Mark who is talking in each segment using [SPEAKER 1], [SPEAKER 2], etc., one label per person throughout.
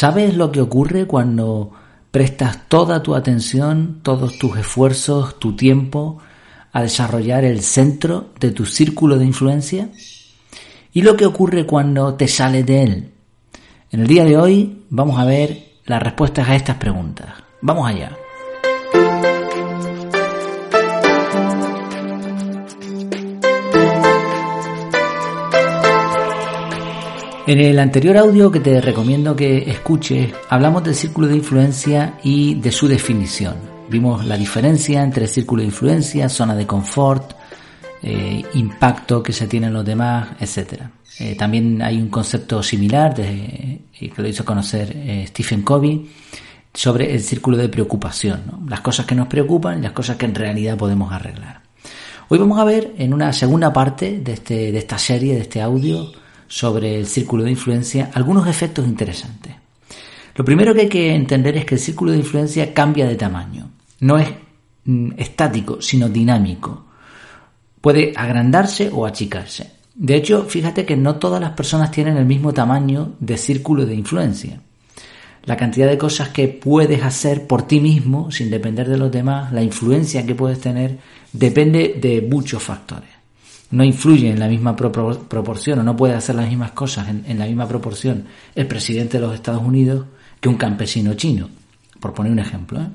[SPEAKER 1] ¿Sabes lo que ocurre cuando prestas toda tu atención, todos tus esfuerzos, tu tiempo a desarrollar el centro de tu círculo de influencia? ¿Y lo que ocurre cuando te sales de él? En el día de hoy vamos a ver las respuestas a estas preguntas. Vamos allá. En el anterior audio que te recomiendo que escuches, hablamos del círculo de influencia y de su definición. Vimos la diferencia entre círculo de influencia, zona de confort, eh, impacto que se tiene en los demás, etc. Eh, también hay un concepto similar eh, que lo hizo conocer Stephen Covey sobre el círculo de preocupación, las cosas que nos preocupan y las cosas que en realidad podemos arreglar. Hoy vamos a ver en una segunda parte de, este, de esta serie, de este audio, sobre el círculo de influencia algunos efectos interesantes. Lo primero que hay que entender es que el círculo de influencia cambia de tamaño. No es mm, estático, sino dinámico. Puede agrandarse o achicarse. De hecho, fíjate que no todas las personas tienen el mismo tamaño de círculo de influencia. La cantidad de cosas que puedes hacer por ti mismo, sin depender de los demás, la influencia que puedes tener, depende de muchos factores no influye en la misma proporción o no puede hacer las mismas cosas en, la misma proporción el presidente de los Estados Unidos que un campesino chino, por poner un ejemplo. ¿eh?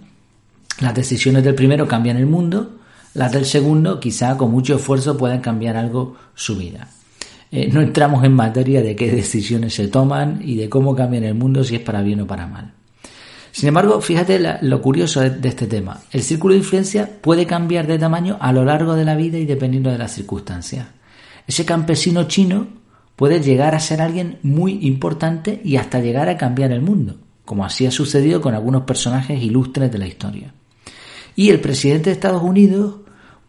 [SPEAKER 1] Las decisiones del primero cambian el mundo, las del segundo quizá con mucho esfuerzo puedan cambiar algo su vida. Eh, no entramos en materia de qué decisiones se toman y de cómo cambian el mundo si es para bien o para mal. Sin embargo, fíjate lo curioso de este tema. El círculo de influencia puede cambiar de tamaño a lo largo de la vida y dependiendo de las circunstancias. Ese campesino chino puede llegar a ser alguien muy importante y hasta llegar a cambiar el mundo, como así ha sucedido con algunos personajes ilustres de la historia. Y el presidente de Estados Unidos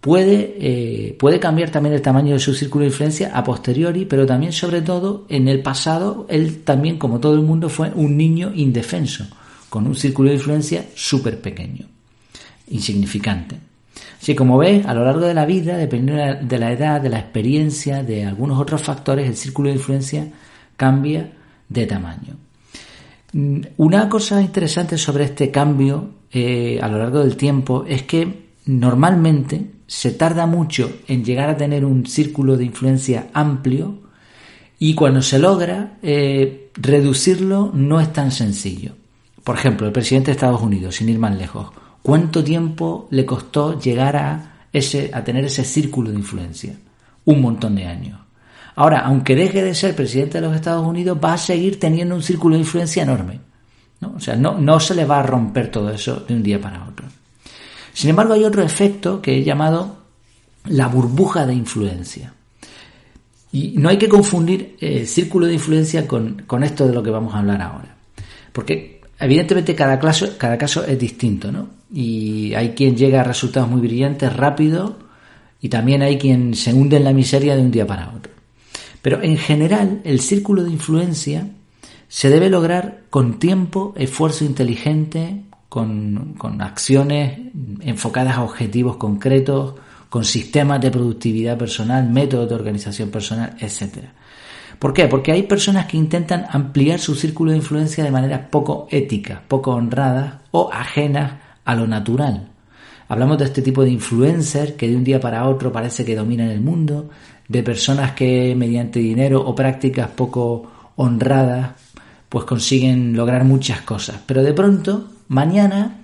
[SPEAKER 1] puede, eh, puede cambiar también el tamaño de su círculo de influencia a posteriori, pero también sobre todo en el pasado, él también, como todo el mundo, fue un niño indefenso con un círculo de influencia súper pequeño, insignificante. Así como ves, a lo largo de la vida, dependiendo de la edad, de la experiencia, de algunos otros factores, el círculo de influencia cambia de tamaño. Mm, una cosa interesante sobre este cambio eh, a lo largo del tiempo es que normalmente se tarda mucho en llegar a tener un círculo de influencia amplio y cuando se logra eh, reducirlo no es tan sencillo. Por ejemplo, el presidente de Estados Unidos, sin ir más lejos, ¿cuánto tiempo le costó llegar a, ese, a tener ese círculo de influencia? Un montón de años. Ahora, aunque deje de ser presidente de los Estados Unidos, va a seguir teniendo un círculo de influencia enorme. ¿no? O sea, no, no se le va a romper todo eso de un día para otro. Sin embargo, hay otro efecto que he llamado la burbuja de influencia. Y no hay que confundir el círculo de influencia con, con esto de lo que vamos a hablar ahora. Porque Evidentemente cada caso, es distinto, ¿no? Y hay quien llega a resultados muy brillantes rápido y también hay quien se hunde en la miseria de un día para otro. Pero en general el círculo de influencia se debe lograr con tiempo, esfuerzo inteligente, con, con acciones enfocadas a objetivos concretos, con sistemas de productividad personal, métodos de organización personal, etcétera. ¿Por qué? Porque hay personas que intentan ampliar su círculo de influencia de manera poco ética, poco honrada o ajena a lo natural. Hablamos de este tipo de influencer que de un día para otro parece que dominan el mundo, de personas que mediante dinero o prácticas poco honradas pues consiguen lograr muchas cosas. Pero de pronto, mañana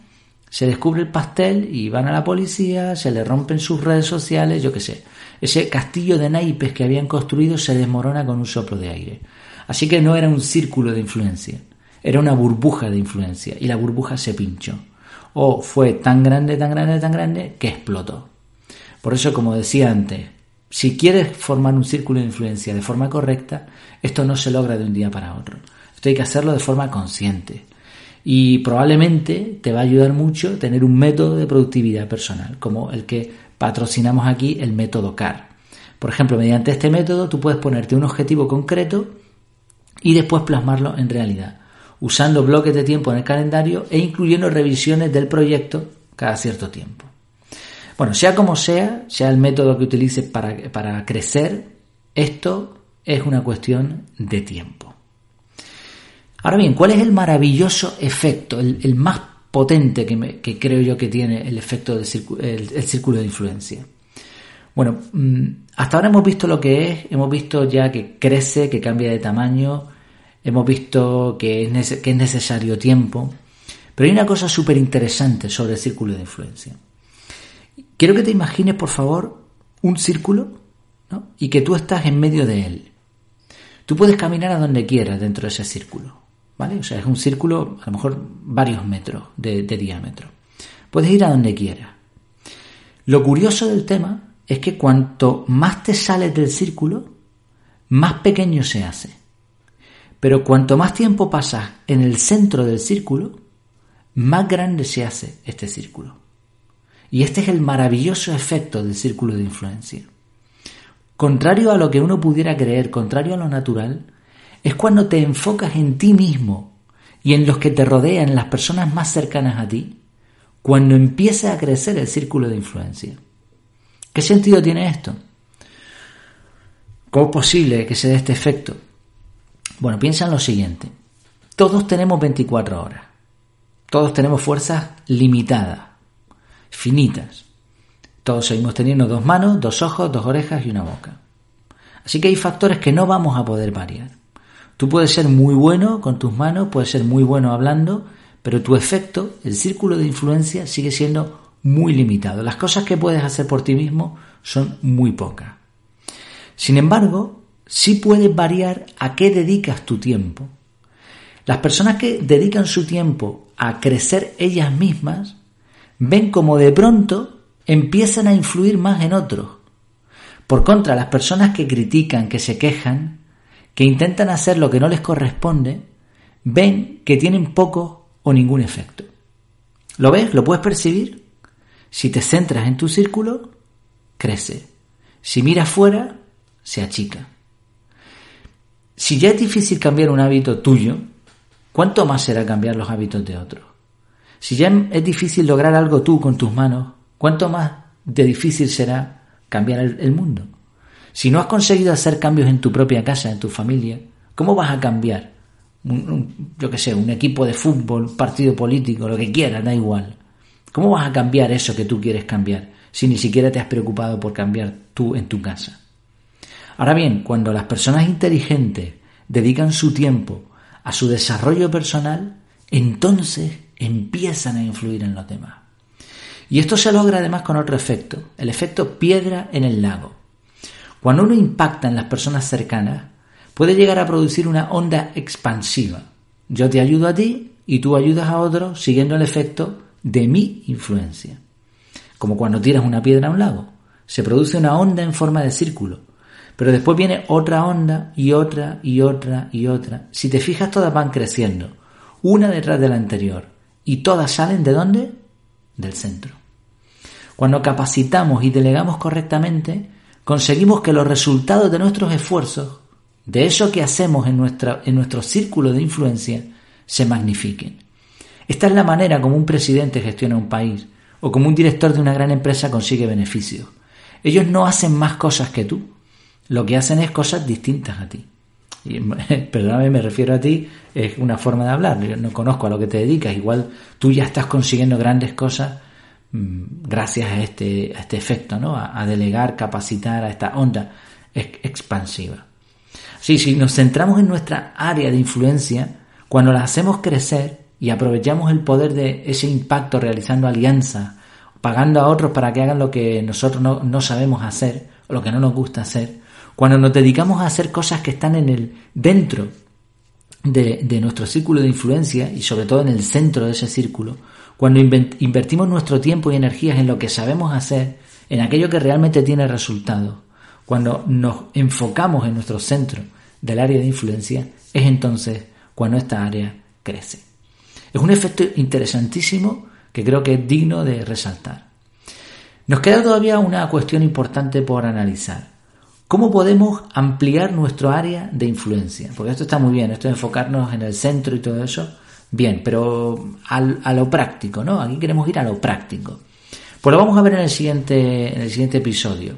[SPEAKER 1] se descubre el pastel y van a la policía, se le rompen sus redes sociales, yo qué sé. Ese castillo de naipes que habían construido se desmorona con un soplo de aire. Así que no era un círculo de influencia, era una burbuja de influencia y la burbuja se pinchó. O fue tan grande, tan grande, tan grande que explotó. Por eso, como decía antes, si quieres formar un círculo de influencia de forma correcta, esto no se logra de un día para otro. Esto hay que hacerlo de forma consciente. Y probablemente te va a ayudar mucho tener un método de productividad personal, como el que patrocinamos aquí el método CAR. Por ejemplo, mediante este método tú puedes ponerte un objetivo concreto y después plasmarlo en realidad, usando bloques de tiempo en el calendario e incluyendo revisiones del proyecto cada cierto tiempo. Bueno, sea como sea, sea el método que utilices para, para crecer, esto es una cuestión de tiempo. Ahora bien, ¿cuál es el maravilloso efecto, el, más potente que, creo yo que tiene el efecto del círculo, el, círculo de influencia? Bueno, mm, hasta ahora hemos visto lo que es, hemos visto ya que crece, que cambia de tamaño, hemos visto que es, que es necesario tiempo, pero hay una cosa súper interesante sobre el círculo de influencia. Quiero que te imagines, por favor, un círculo y que tú estás en medio de él. Tú puedes caminar a donde quieras dentro de ese círculo. ¿Vale? O sea, es un círculo a lo mejor varios metros de, de diámetro. Puedes ir a donde quieras. Lo curioso del tema es que cuanto más te sales del círculo, más pequeño se hace. Pero cuanto más tiempo pasas en el centro del círculo, más grande se hace este círculo. Y este es el maravilloso efecto del círculo de influencia. Contrario a lo que uno pudiera creer, contrario a lo natural, es cuando te enfocas en ti mismo y en los que te rodean, las personas más cercanas a ti, cuando empieza a crecer el círculo de influencia. ¿Qué sentido tiene esto? ¿Cómo es posible que se dé este efecto? Bueno, piensa en lo siguiente. Todos tenemos 24 horas. Todos tenemos fuerzas limitadas, finitas. Todos seguimos teniendo dos manos, dos ojos, dos orejas y una boca. Así que hay factores que no vamos a poder variar. Tú puedes ser muy bueno con tus manos, puedes ser muy bueno hablando, pero tu efecto, el círculo de influencia, sigue siendo muy limitado. Las cosas que puedes hacer por ti mismo son muy pocas. Sin embargo, sí puedes variar a qué dedicas tu tiempo. Las personas que dedican su tiempo a crecer ellas mismas ven como de pronto empiezan a influir más en otros. Por contra, las personas que critican, que se quejan, que intentan hacer lo que no les corresponde, ven que tienen poco o ningún efecto. ¿Lo ves? ¿Lo puedes percibir? Si te centras en tu círculo, crece. Si miras fuera, se achica. Si ya es difícil cambiar un hábito tuyo, ¿cuánto más será cambiar los hábitos de otros? Si ya es difícil lograr algo tú con tus manos, ¿cuánto más de difícil será cambiar el, mundo? Si no has conseguido hacer cambios en tu propia casa, en tu familia, ¿cómo vas a cambiar? yo qué sé, un equipo de fútbol, un partido político, lo que quieras, da igual. ¿Cómo vas a cambiar eso que tú quieres cambiar si ni siquiera te has preocupado por cambiar tú en tu casa? Ahora bien, cuando las personas inteligentes dedican su tiempo a su desarrollo personal, entonces empiezan a influir en los demás. Y esto se logra además con otro efecto, el efecto piedra en el lago. Cuando uno impacta en las personas cercanas, puede llegar a producir una onda expansiva. Yo te ayudo a ti y tú ayudas a otros siguiendo el efecto de mi influencia. Como cuando tiras una piedra a un lago. Se produce una onda en forma de círculo. Pero después viene otra onda y otra y otra y otra. Si te fijas, todas van creciendo, una detrás de la anterior. Y todas salen de dónde? Del centro. Cuando capacitamos y delegamos correctamente, conseguimos que los resultados de nuestros esfuerzos, de eso que hacemos en, nuestra, en nuestro círculo de influencia, se magnifiquen. Esta es la manera como un presidente gestiona un país o como un director de una gran empresa consigue beneficios. Ellos no hacen más cosas que tú, lo que hacen es cosas distintas a ti. Y, perdóname, me refiero a ti, es una forma de hablar, yo no conozco a lo que te dedicas, igual tú ya estás consiguiendo grandes cosas gracias a este, a este efecto, ¿no? A, delegar, capacitar, a esta onda expansiva. Sí, si nos centramos en nuestra área de influencia, cuando la hacemos crecer y aprovechamos el poder de ese impacto realizando alianzas, pagando a otros para que hagan lo que nosotros no, no sabemos hacer o lo que no nos gusta hacer, cuando nos dedicamos a hacer cosas que están en el dentro de, nuestro círculo de influencia y sobre todo en el centro de ese círculo, cuando invertimos nuestro tiempo y energías en lo que sabemos hacer, en aquello que realmente tiene resultados, cuando nos enfocamos en nuestro centro del área de influencia, es entonces cuando esta área crece. Es un efecto interesantísimo que creo que es digno de resaltar. Nos queda todavía una cuestión importante por analizar. ¿Cómo podemos ampliar nuestro área de influencia? Porque esto está muy bien, esto de enfocarnos en el centro y todo eso, bien, pero a lo práctico, ¿no? Aquí queremos ir a lo práctico. Pues lo vamos a ver en el siguiente, en el siguiente episodio.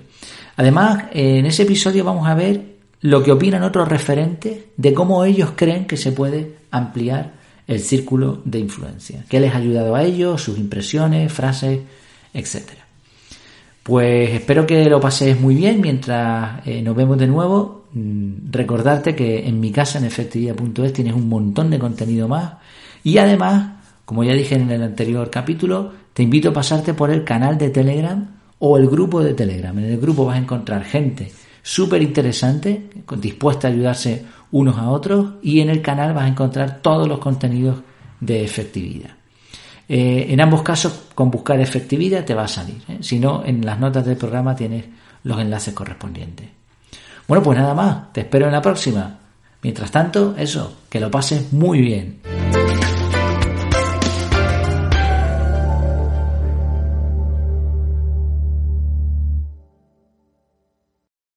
[SPEAKER 1] Además, en ese episodio vamos a ver lo que opinan otros referentes de cómo ellos creen que se puede ampliar el círculo de influencia, qué les ha ayudado a ellos, sus impresiones, frases, etc. Pues espero que lo paséis muy bien mientras eh, nos vemos de nuevo. Mm, recordarte que en mi casa en efectividad.es tienes un montón de contenido más y además, como ya dije en el anterior capítulo, te invito a pasarte por el canal de Telegram o el grupo de Telegram. En el grupo vas a encontrar gente súper interesante, dispuesta a ayudarse unos a otros y en el canal vas a encontrar todos los contenidos de efectividad. Eh, en ambos casos, con buscar efectividad te va a salir. ¿eh? Si no, en las notas del programa tienes los enlaces correspondientes. Bueno, pues nada más. Te espero en la próxima. Mientras tanto, eso, que lo pases muy bien.